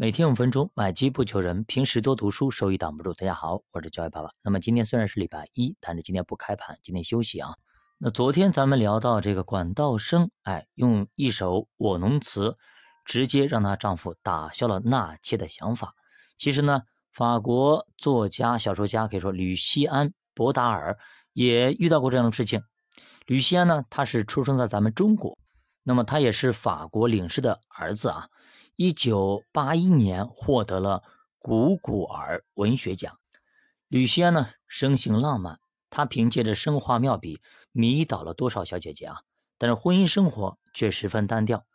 每天五分钟，买机不求人，平时多读书，收益挡不住。大家好，我是教育爸爸。那么今天虽然是礼拜一，但是今天不开盘，今天休息啊。那昨天咱们聊到这个管道生，哎，用一首《我侬词》，直接让她丈夫打消了纳妾的想法。其实呢，法国作家、小说家可以说吕西安·博达尔也遇到过这样的事情。吕西安呢，他是出生在咱们中国，那么他也是法国领事的儿子啊。一九八一年获得了古古尔文学奖。吕西安呢，生性浪漫，他凭借着生花妙笔迷倒了多少小姐姐啊！但是婚姻生活却十分单调。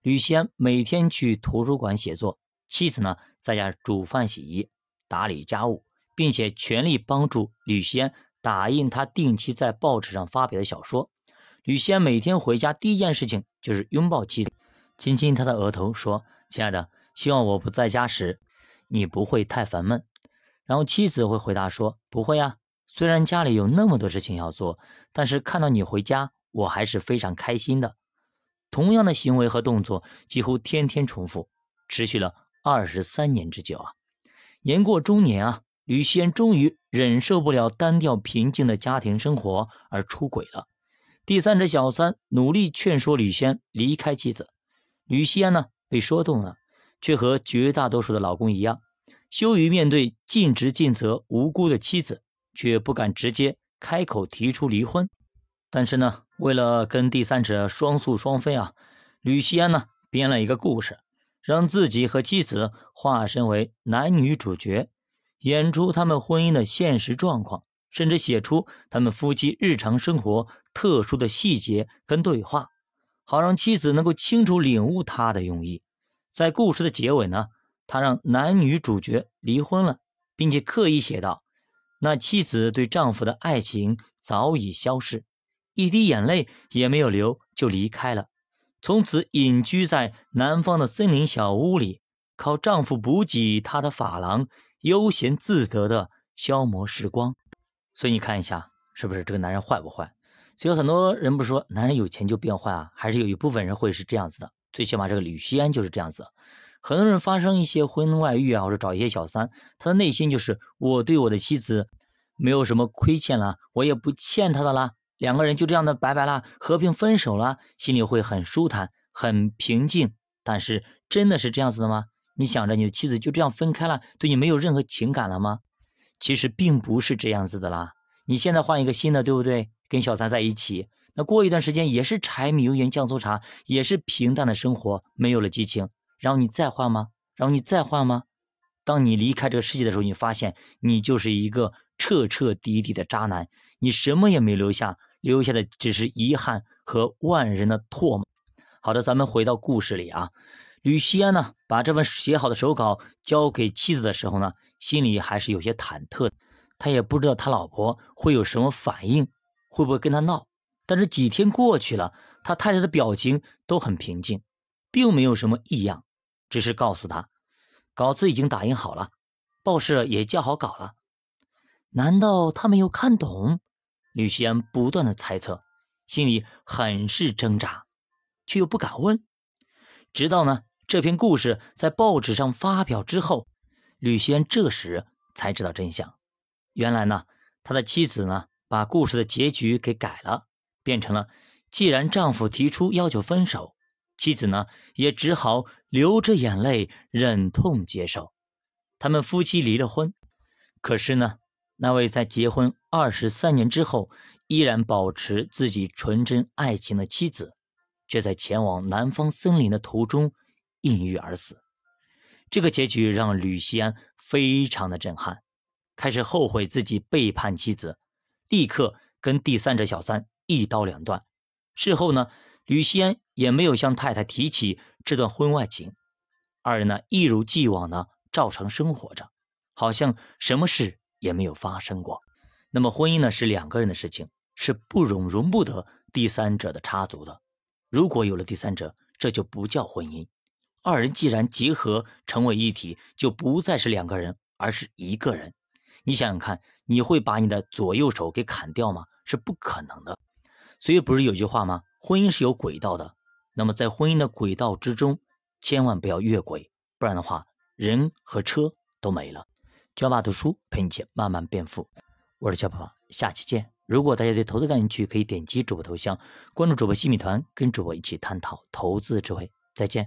吕西安每天去图书馆写作，妻子呢在家煮饭、洗衣、打理家务，并且全力帮助吕西安打印他定期在报纸上发表的小说。吕西安每天回家第一件事情就是拥抱妻子，亲亲她的额头，说。亲爱的，希望我不在家时，你不会太烦闷。然后妻子会回答说：“不会啊，虽然家里有那么多事情要做，但是看到你回家，我还是非常开心的。”同样的行为和动作几乎天天重复，持续了二十三年之久啊！年过中年啊，吕西安终于忍受不了单调平静的家庭生活而出轨了。第三者小三努力劝说吕西离开妻子，吕西安呢？被说动了，却和绝大多数的老公一样，羞于面对尽职尽责无辜的妻子，却不敢直接开口提出离婚。但是呢，为了跟第三者双宿双飞啊，吕西安呢编了一个故事，让自己和妻子化身为男女主角，演出他们婚姻的现实状况，甚至写出他们夫妻日常生活特殊的细节跟对话。好让妻子能够清楚领悟他的用意，在故事的结尾呢，他让男女主角离婚了，并且刻意写道：那妻子对丈夫的爱情早已消逝，一滴眼泪也没有流就离开了，从此隐居在南方的森林小屋里，靠丈夫补给她的发廊，悠闲自得的消磨时光。所以你看一下，是不是这个男人坏不坏？所以很多人不是说男人有钱就变坏啊，还是有一部分人会是这样子的。最起码这个吕西安就是这样子。很多人发生一些婚外遇啊，或者找一些小三，他的内心就是我对我的妻子没有什么亏欠了，我也不欠他的啦，两个人就这样的拜拜啦，和平分手了，心里会很舒坦、很平静。但是真的是这样子的吗？你想着你的妻子就这样分开了，对你没有任何情感了吗？其实并不是这样子的啦。你现在换一个新的，对不对？跟小三在一起，那过一段时间也是柴米油盐酱醋茶，也是平淡的生活，没有了激情。然后你再换吗？然后你再换吗？当你离开这个世界的时候，你发现你就是一个彻彻底底的渣男，你什么也没留下，留下的只是遗憾和万人的唾沫。好的，咱们回到故事里啊，吕西安呢，把这份写好的手稿交给妻子的时候呢，心里还是有些忐忑，他也不知道他老婆会有什么反应。会不会跟他闹？但是几天过去了，他太太的表情都很平静，并没有什么异样，只是告诉他，稿子已经打印好了，报社也校好稿了。难道他没有看懂？吕西安不断的猜测，心里很是挣扎，却又不敢问。直到呢这篇故事在报纸上发表之后，吕西安这时才知道真相。原来呢，他的妻子呢。把故事的结局给改了，变成了：既然丈夫提出要求分手，妻子呢也只好流着眼泪忍痛接受。他们夫妻离了婚，可是呢，那位在结婚二十三年之后依然保持自己纯真爱情的妻子，却在前往南方森林的途中抑郁而死。这个结局让吕西安非常的震撼，开始后悔自己背叛妻子。立刻跟第三者小三一刀两断。事后呢，吕西安也没有向太太提起这段婚外情，二人呢一如既往的照常生活着，好像什么事也没有发生过。那么婚姻呢是两个人的事情，是不容容不得第三者的插足的。如果有了第三者，这就不叫婚姻。二人既然结合成为一体，就不再是两个人，而是一个人。你想想看，你会把你的左右手给砍掉吗？是不可能的。所以不是有句话吗？婚姻是有轨道的。那么在婚姻的轨道之中，千万不要越轨，不然的话人和车都没了。教爸读书陪你一起慢慢变富，我是教爸爸，下期见。如果大家对投资感兴趣，可以点击主播头像关注主播新米团，跟主播一起探讨投资智慧。再见。